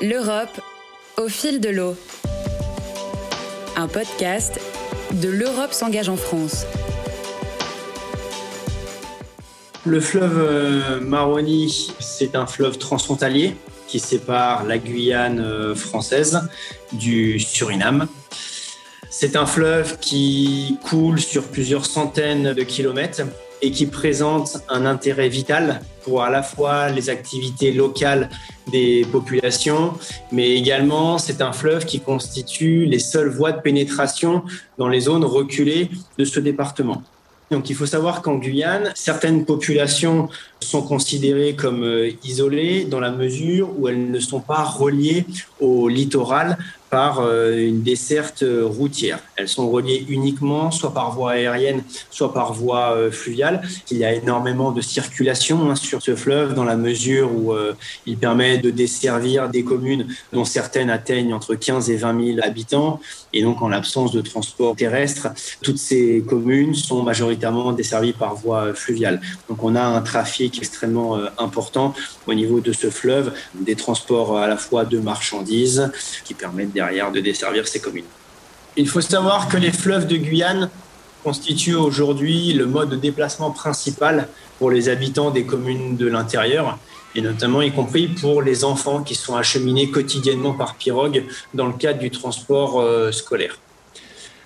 L'Europe au fil de l'eau. Un podcast de L'Europe s'engage en France. Le fleuve euh, Maroni, c'est un fleuve transfrontalier qui sépare la Guyane euh, française du Suriname. C'est un fleuve qui coule sur plusieurs centaines de kilomètres et qui présente un intérêt vital pour à la fois les activités locales des populations, mais également c'est un fleuve qui constitue les seules voies de pénétration dans les zones reculées de ce département. Donc il faut savoir qu'en Guyane, certaines populations sont considérées comme euh, isolées dans la mesure où elles ne sont pas reliées au littoral par euh, une desserte routière. Elles sont reliées uniquement soit par voie aérienne, soit par voie euh, fluviale. Il y a énormément de circulation hein, sur ce fleuve dans la mesure où euh, il permet de desservir des communes dont certaines atteignent entre 15 et 20 000 habitants. Et donc, en l'absence de transport terrestre, toutes ces communes sont majoritairement desservies par voie fluviale. Donc, on a un trafic extrêmement important au niveau de ce fleuve, des transports à la fois de marchandises qui permettent de desservir ces communes. Il faut savoir que les fleuves de Guyane constituent aujourd'hui le mode de déplacement principal pour les habitants des communes de l'intérieur, et notamment y compris pour les enfants qui sont acheminés quotidiennement par pirogue dans le cadre du transport euh, scolaire.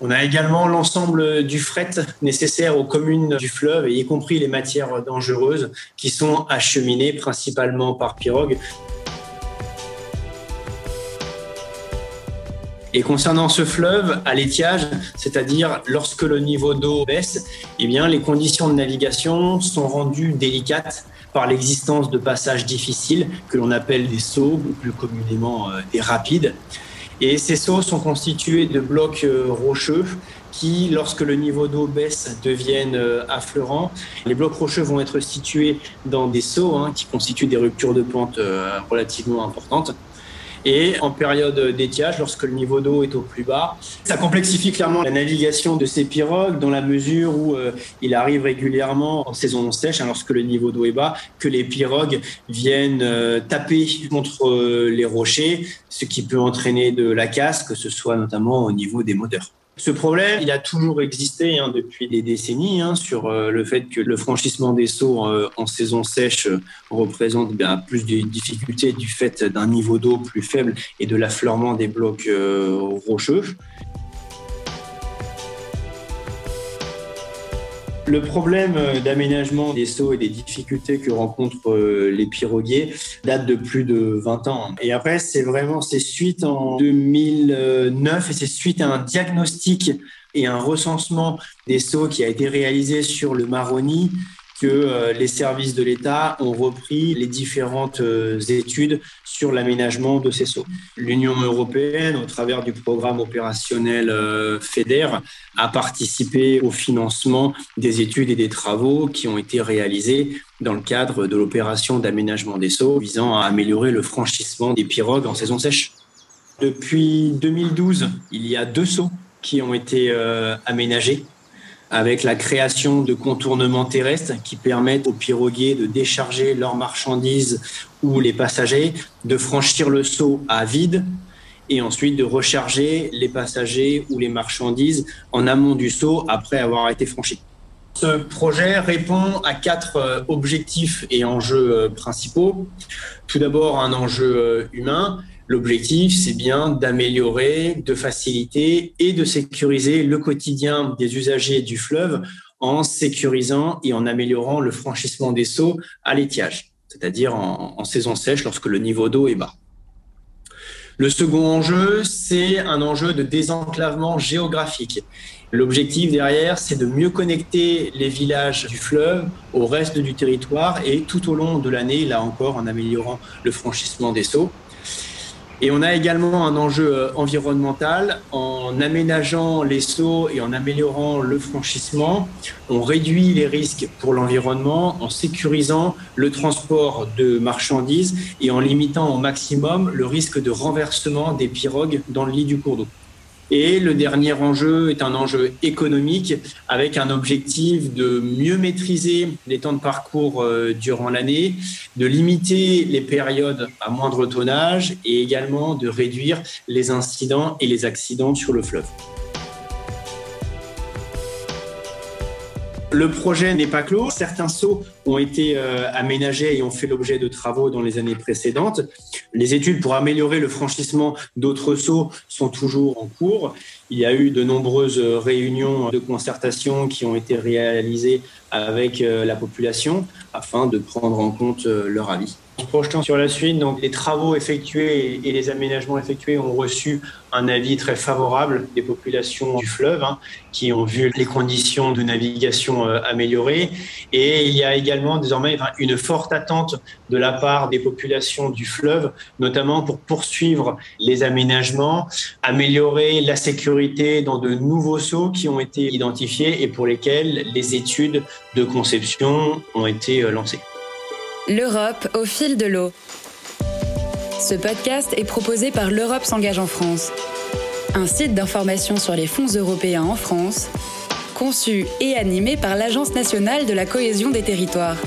On a également l'ensemble du fret nécessaire aux communes du fleuve, y compris les matières dangereuses qui sont acheminées principalement par pirogue Et concernant ce fleuve, à l'étiage, c'est-à-dire lorsque le niveau d'eau baisse, eh bien, les conditions de navigation sont rendues délicates par l'existence de passages difficiles que l'on appelle des sauts, ou plus communément euh, des rapides. Et ces sauts sont constitués de blocs euh, rocheux qui, lorsque le niveau d'eau baisse, deviennent euh, affleurants. Les blocs rocheux vont être situés dans des sauts hein, qui constituent des ruptures de pente relativement importantes et en période d'étiage, lorsque le niveau d'eau est au plus bas. Ça complexifie clairement la navigation de ces pirogues dans la mesure où euh, il arrive régulièrement en saison sèche, hein, lorsque le niveau d'eau est bas, que les pirogues viennent euh, taper contre euh, les rochers, ce qui peut entraîner de la casse, que ce soit notamment au niveau des moteurs. Ce problème, il a toujours existé hein, depuis des décennies hein, sur euh, le fait que le franchissement des sauts euh, en saison sèche euh, représente bien plus de difficultés du fait d'un niveau d'eau plus faible et de l'affleurement des blocs rocheux. Le problème euh, d'aménagement des sauts et des difficultés que rencontrent euh, les piroguiers date de plus de 20 ans. Et après, c'est vraiment, c'est suite en 2009 et c'est suite à un diagnostic et un recensement des sauts qui a été réalisé sur le Maroni que euh, les services de l'État ont repris les différentes euh, études sur l'aménagement de ces sauts. L'Union européenne, au travers du programme opérationnel euh, FEDER, a participé au financement des études et des travaux qui ont été réalisés dans le cadre de l'opération d'aménagement des sauts visant à améliorer le franchissement des pirogues en saison sèche. Depuis 2012, il y a deux sauts qui ont été aménagés avec la création de contournements terrestres qui permettent aux piroguiers de décharger leurs marchandises ou les passagers, de franchir le saut à vide et ensuite de recharger les passagers ou les marchandises en amont du saut après avoir été franchi. Ce projet répond à quatre euh, objectifs et enjeux euh, principaux. Tout d'abord, un enjeu euh, humain, L'objectif, c'est bien d'améliorer, de faciliter et de sécuriser le quotidien des usagers du fleuve en sécurisant et en améliorant le franchissement des seaux à l'étiage, c'est-à-dire en, saison sèche lorsque le niveau d'eau est bas. Le second enjeu, c'est un enjeu de désenclavement géographique. L'objectif derrière, c'est de mieux connecter les villages du fleuve au reste du territoire et tout au long de l'année, là encore, en améliorant le franchissement des seaux. Et on a également un enjeu euh, environnemental. En aménageant les sauts et en améliorant le franchissement, on réduit les risques pour l'environnement en sécurisant le transport de marchandises et en limitant au maximum le risque de renversement des pirogues dans le lit du cours d'eau. Et le dernier enjeu est un enjeu économique avec un objectif de mieux maîtriser les temps de parcours euh, durant l'année, de limiter les périodes à moindre tonnage et également de réduire les incidents et les accidents sur le fleuve. Le projet n'est pas clos. Certains sauts ont été euh, aménagés et ont fait l'objet de travaux dans les années précédentes. Les études pour améliorer le franchissement d'autres sauts sont toujours en cours. Il y a eu de nombreuses réunions de concertation qui ont été réalisées avec euh, la population afin de prendre en compte euh, leur avis. Projetant sur la suite, donc les travaux effectués et les aménagements effectués ont reçu un avis très favorable des populations du fleuve hein, qui ont vu les conditions de navigation euh, améliorées. Et il y a également désormais une forte attente de la part des populations du fleuve, notamment pour poursuivre les aménagements, améliorer la sécurité dans de nouveaux sauts qui ont été identifiés et pour lesquels les études de conception ont été euh, lancées. L'Europe au fil de l'eau. Ce podcast est proposé par L'Europe s'engage en France, un site d'information sur les fonds européens en France, conçu et animé par l'Agence nationale de la cohésion des territoires.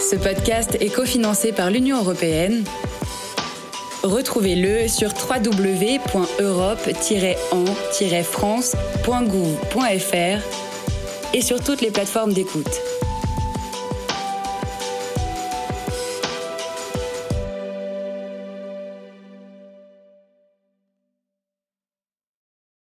Ce podcast est cofinancé par l'Union européenne. Retrouvez-le sur www.europe-en-france.gouv.fr et sur toutes les plateformes d'écoute.